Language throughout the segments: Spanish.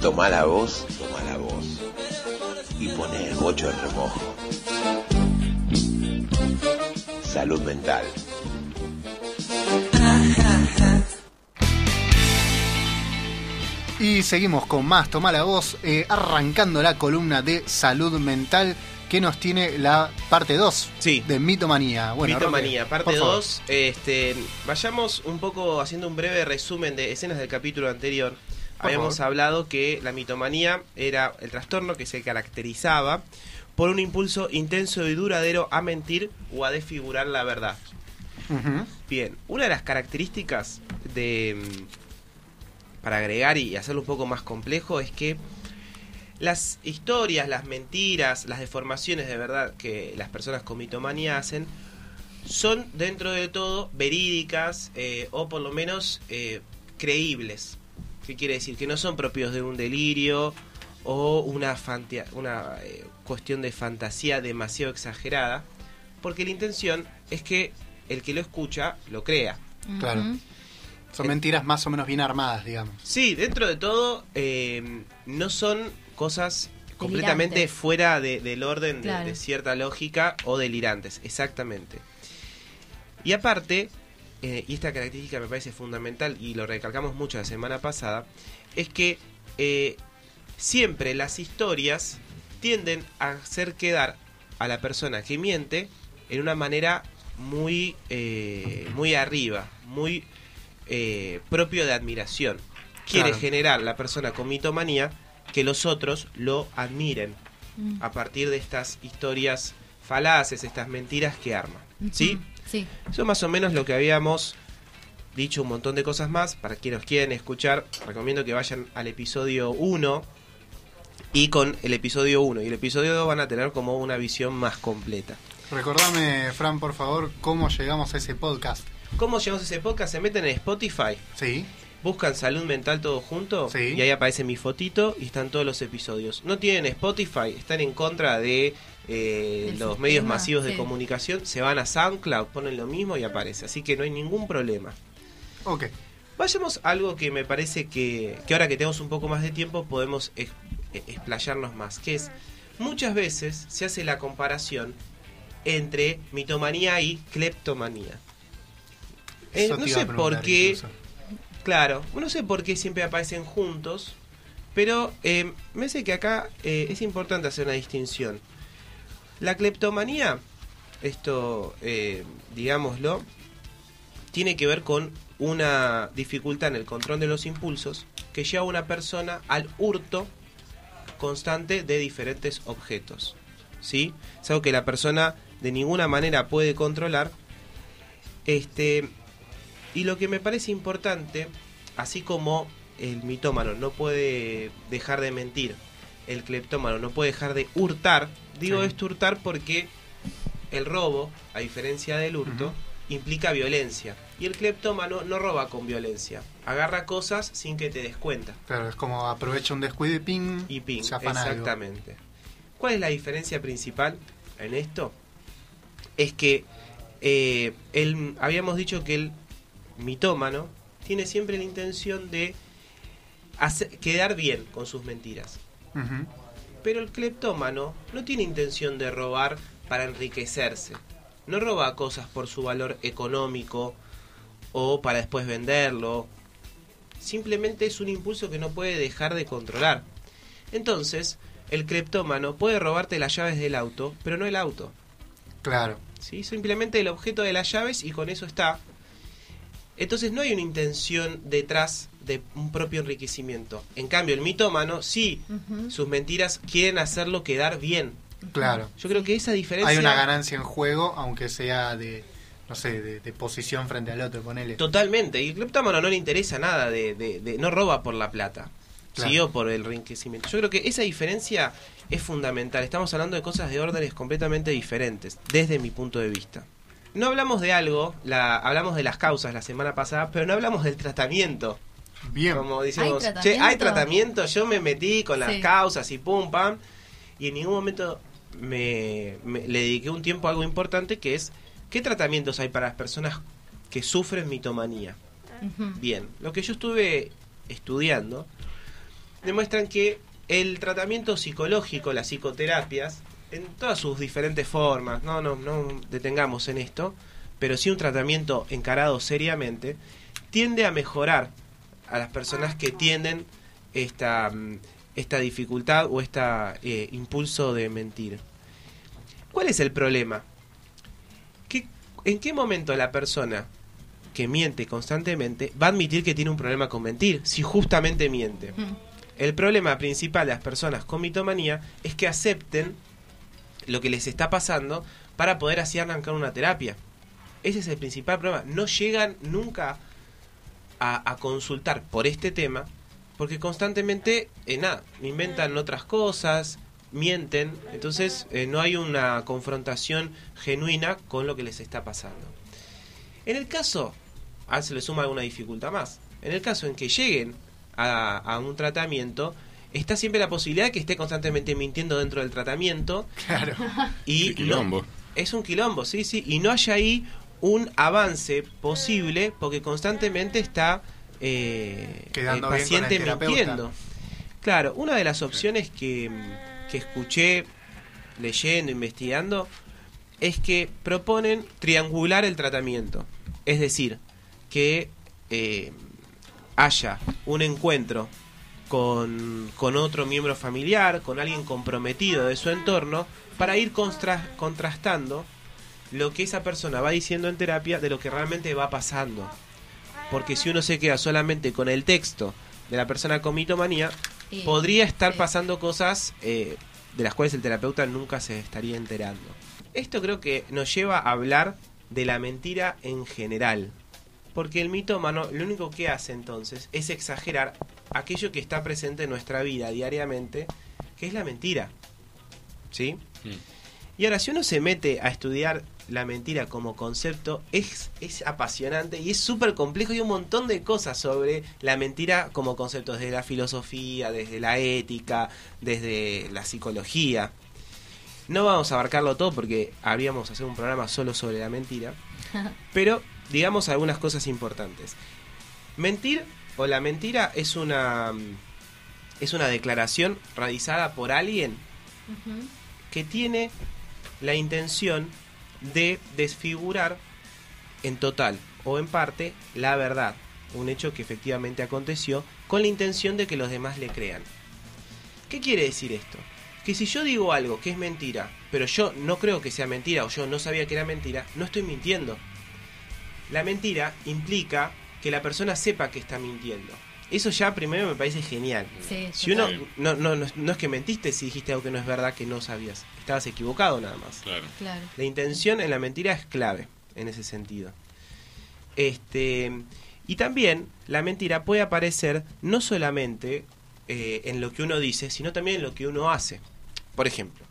Toma la voz, toma la voz. Y pone el bocho en remojo. Salud mental. Y seguimos con más Toma la voz, eh, arrancando la columna de salud mental que nos tiene la parte 2 Sí. de mitomanía. Bueno, Mitomanía, Roque, parte por favor. 2. Este, vayamos un poco haciendo un breve resumen de escenas del capítulo anterior. Por Habíamos favor. hablado que la mitomanía era el trastorno que se caracterizaba por un impulso intenso y duradero a mentir o a desfigurar la verdad. Bien, una de las características de mm, para agregar y hacerlo un poco más complejo es que las historias, las mentiras, las deformaciones de verdad que las personas con mitomanía hacen son dentro de todo verídicas eh, o por lo menos eh, creíbles. ¿Qué quiere decir? Que no son propios de un delirio o una, fantia- una eh, cuestión de fantasía demasiado exagerada, porque la intención es que el que lo escucha lo crea. Claro. Son mentiras más o menos bien armadas, digamos. Sí, dentro de todo eh, no son cosas completamente fuera de- del orden de- Claro. de, cierta lógica o delirantes, exactamente. Y aparte, eh, y esta característica me parece fundamental y lo recalcamos mucho la semana pasada, es que eh, siempre las historias tienden a hacer quedar a la persona que miente en una manera muy, eh, muy arriba, muy eh, propio de admiración. Quiere Claro. generar la persona con mitomanía que los otros lo admiren Mm. a partir de estas historias falaces, estas mentiras que arma. ¿Sí? Sí. Eso es más o menos lo que habíamos dicho un montón de cosas más. Para quienes quieren escuchar, recomiendo que vayan al episodio 1 y con el episodio 1 y el episodio 2 van a tener como una visión más completa. Recordame, Fran, por favor, cómo llegamos a ese podcast. ¿Cómo llegamos a ese podcast? Se meten en Spotify, Sí, buscan salud mental todo junto Sí. y ahí aparece mi fotito y están todos los episodios. No tienen Spotify, están en contra de eh, los sistema, medios masivos de comunicación, se van a SoundCloud, ponen lo mismo y aparece. Así que no hay ningún problema. ok. Vayamos a algo que me parece que, que ahora que tenemos un poco más de tiempo podemos ex- eh, explayarnos más, que es muchas veces se hace la comparación entre mitomanía y cleptomanía. Eh, no sé por qué, incluso. Claro, no sé por qué siempre aparecen juntos, pero eh, me parece que acá eh, es importante hacer una distinción. La cleptomanía, esto, eh, digámoslo, tiene que ver con una dificultad en el control de los impulsos que lleva a una persona al hurto constante de diferentes objetos. ¿Sí? Es algo que la persona de ninguna manera puede controlar. Este, y lo que me parece importante, así como el mitómano no puede dejar de mentir, el cleptómano no puede dejar de hurtar, digo Sí. esto hurtar porque el robo, a diferencia del hurto, implica violencia. Y el cleptómano no roba con violencia, agarra cosas sin que te des cuenta. Claro, es como aprovecha un descuido y ping, Y ping, algo. exactamente. ¿Cuál es la diferencia principal en esto? Es que eh, el, habíamos dicho que el mitómano tiene siempre la intención de hacer, quedar bien con sus mentiras. Pero el cleptómano no tiene intención de robar para enriquecerse. No roba cosas por su valor económico o para después venderlo. Simplemente es un impulso que no puede dejar de controlar. Entonces, el cleptómano puede robarte las llaves del auto, pero no el auto. Claro, ¿sí? Simplemente el objeto de las llaves y con eso está. Entonces no hay una intención detrás de un propio enriquecimiento. En cambio, el mitómano sí, sus mentiras quieren hacerlo quedar bien. claro. Yo creo que esa diferencia... Hay una ganancia en juego, aunque sea de, no sé, de, de posición frente al otro, ponele. Totalmente. Y el cleptómano no le interesa nada de... de- de- no roba por la plata. Claro. ¿sí? O por el enriquecimiento. Yo creo que esa diferencia es fundamental. Estamos hablando de cosas de órdenes completamente diferentes, desde mi punto de vista. No hablamos de algo, la, hablamos de las causas la semana pasada, pero no hablamos del tratamiento. Bien. Como decimos, ¿Hay che, hay tratamiento? yo me metí con las Sí. causas y pum, pam, y en ningún momento me, me- le dediqué un tiempo a algo importante que es, ¿qué tratamientos hay para las personas que sufren mitomanía? Bien, lo que yo estuve estudiando demuestran que el tratamiento psicológico, las psicoterapias, en todas sus diferentes formas, no, no, no detengamos en esto, pero sí un tratamiento encarado seriamente, tiende a mejorar a las personas que tienden esta, mm, esta dificultad o este impulso de mentir. ¿Cuál es el problema? ¿Qué- ¿En qué momento la persona que miente constantemente va a admitir que tiene un problema con mentir si justamente miente? El problema principal de las personas con mitomanía es que acepten lo que les está pasando para poder así arrancar una terapia. Ese es el principal problema. No llegan nunca a, a consultar por este tema porque constantemente, eh, nada, inventan otras cosas, mienten, entonces eh, no hay una confrontación genuina con lo que les está pasando. En el caso, a se le suma alguna dificultad más, en el caso en que lleguen a, a un tratamiento, está siempre la posibilidad de que esté constantemente mintiendo dentro del tratamiento Claro. y quilombo. no- es un quilombo, sí, sí, y no haya ahí un avance posible porque constantemente está eh, Quedando el bien con el paciente mintiendo. Claro, una de las opciones que, que escuché leyendo, investigando, es que proponen triangular el tratamiento. Es decir, que eh, haya un encuentro con, con otro miembro familiar, con alguien comprometido de su entorno, para ir contrastando lo que esa persona va diciendo en terapia de lo que realmente va pasando. Porque si uno se queda solamente con el texto de la persona con mitomanía, podría estar sí. pasando cosas eh, de las cuales el terapeuta nunca se estaría enterando. Esto creo que nos lleva a hablar de la mentira en general. Porque el mitómano lo único que hace entonces es exagerar aquello que está presente en nuestra vida diariamente, que es la mentira. ¿Sí? Mm. Y ahora, si uno se mete a estudiar la mentira como concepto, es, es apasionante y es súper complejo y un montón de cosas sobre la mentira como concepto, desde la filosofía, desde la ética, desde la psicología. No vamos a abarcarlo todo porque habríamos hacer un programa solo sobre la mentira, pero digamos algunas cosas importantes. Mentir o la mentira es una es una declaración realizada por alguien que tiene la intención de desfigurar en total o en parte la verdad, un hecho que efectivamente aconteció, con la intención de que los demás le crean. ¿Qué quiere decir esto? Que si yo digo algo que es mentira, pero yo no creo que sea mentira o yo no sabía que era mentira, no estoy mintiendo. La mentira implica que la persona sepa que está mintiendo. Eso ya primero me parece genial. Sí, Si uno no, no, no, no es que mentiste si dijiste algo que no es verdad que no sabías. Estabas equivocado nada más. Claro. Claro. La intención en la mentira es clave en ese sentido. Este y también la mentira puede aparecer no solamente eh, en lo que uno dice, sino también en lo que uno hace. Por ejemplo,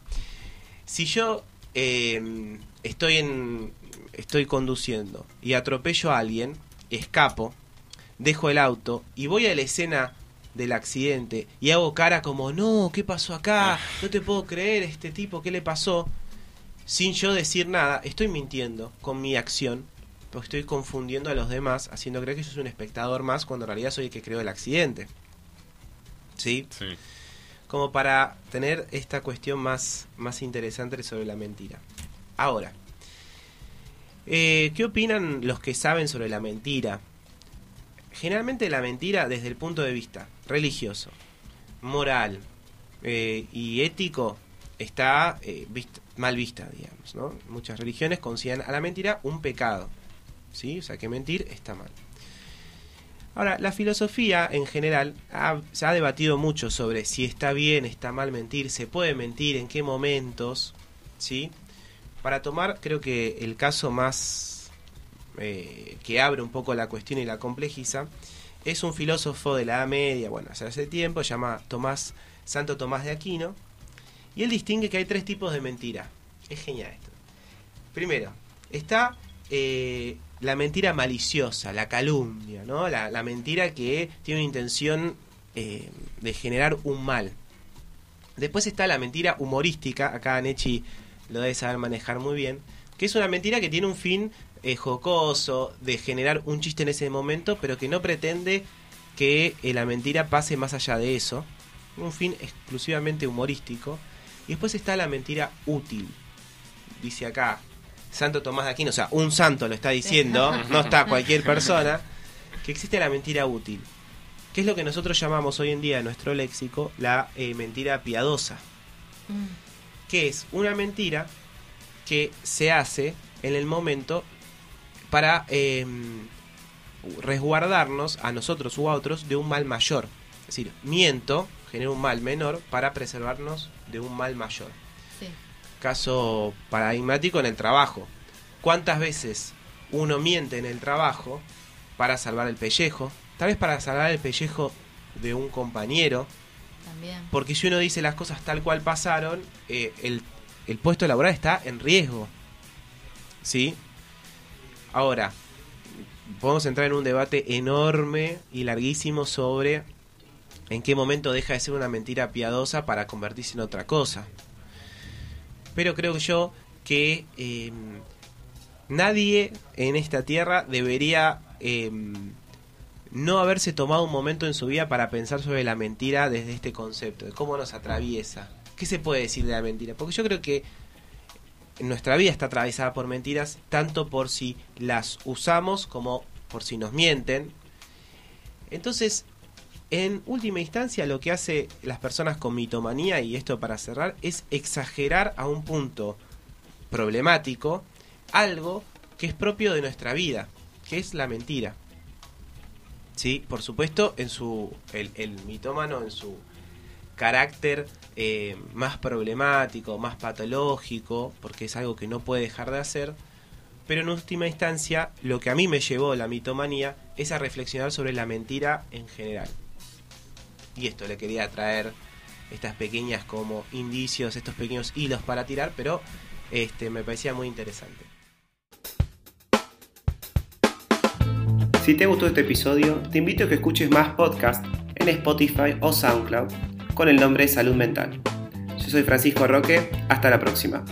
si yo eh, estoy en estoy conduciendo y atropello a alguien, escapo, dejo el auto y voy a la escena del accidente y hago cara como no, ¿qué pasó acá? No te puedo creer, este tipo, ¿qué le pasó? Sin yo decir nada, estoy mintiendo con mi acción, porque estoy confundiendo a los demás, haciendo creer que yo soy un espectador más cuando en realidad soy el que creó el accidente. ¿Sí? Sí. como para tener esta cuestión más, más interesante sobre la mentira. Ahora, eh, ¿qué opinan los que saben sobre la mentira? Generalmente la mentira desde el punto de vista religioso, moral eh, y ético está eh, mal vista, digamos. ¿no? Muchas religiones consideran a la mentira un pecado. ¿sí? O sea que mentir está mal. Ahora, la filosofía en general se ha debatido mucho sobre si está bien, está mal mentir, se puede mentir, en qué momentos, ¿sí? Para tomar, creo que el caso más eh, que abre un poco la cuestión y la complejiza es un filósofo de la Edad Media, bueno, hace hace tiempo, se llama Tomás, Santo Tomás de Aquino, y él distingue que hay tres tipos de mentira. Es genial esto. Primero, está eh, la mentira maliciosa, la calumnia, ¿no? La, mentira que tiene una intención eh, de generar un mal. Después está la mentira humorística, acá Nechi lo debe saber manejar muy bien, que es una mentira que tiene un fin eh, jocoso, de generar un chiste en ese momento, pero que no pretende que eh, la mentira pase más allá de eso. Un fin exclusivamente humorístico. Y después está la mentira útil. Dice acá Santo Tomás de Aquino, o sea, un santo lo está diciendo, no está cualquier persona, que existe la mentira útil. Que es lo que nosotros llamamos hoy en día en nuestro léxico la eh, mentira piadosa. Mm. Que es una mentira que se hace en el momento para eh, resguardarnos a nosotros u a otros de un mal mayor. Es decir, miento, genero un mal menor para preservarnos de un mal mayor. Sí. Caso paradigmático en el trabajo. ¿Cuántas veces uno miente en el trabajo para salvar el pellejo? Tal vez para salvar el pellejo de un compañero. Porque si uno dice las cosas tal cual pasaron, eh, el, el puesto laboral está en riesgo. ¿Sí? Ahora, podemos entrar en un debate enorme y larguísimo sobre en qué momento deja de ser una mentira piadosa para convertirse en otra cosa. Pero creo yo que eh, nadie en esta tierra debería eh, no haberse tomado un momento en su vida para pensar sobre la mentira desde este concepto, de cómo nos atraviesa. ¿Qué se puede decir de la mentira? Porque yo creo que nuestra vida está atravesada por mentiras, tanto por si las usamos como por si nos mienten. Entonces, en última instancia, lo que hace las personas con mitomanía, y esto para cerrar, es exagerar a un punto problemático algo que es propio de nuestra vida, que es la mentira. Sí, por supuesto, en su el, el mitómano en su carácter eh, más problemático, más patológico, porque es algo que no puede dejar de hacer. Pero en última instancia, lo que a mí me llevó la mitomanía es a reflexionar sobre la mentira en general. Y esto le quería traer estas pequeñas como indicios, estos pequeños hilos para tirar, pero este me parecía muy interesante. Si te gustó este episodio, te invito a que escuches más podcasts en Spotify o SoundCloud con el nombre Salud Mental. Yo soy Francisco Roque, hasta la próxima.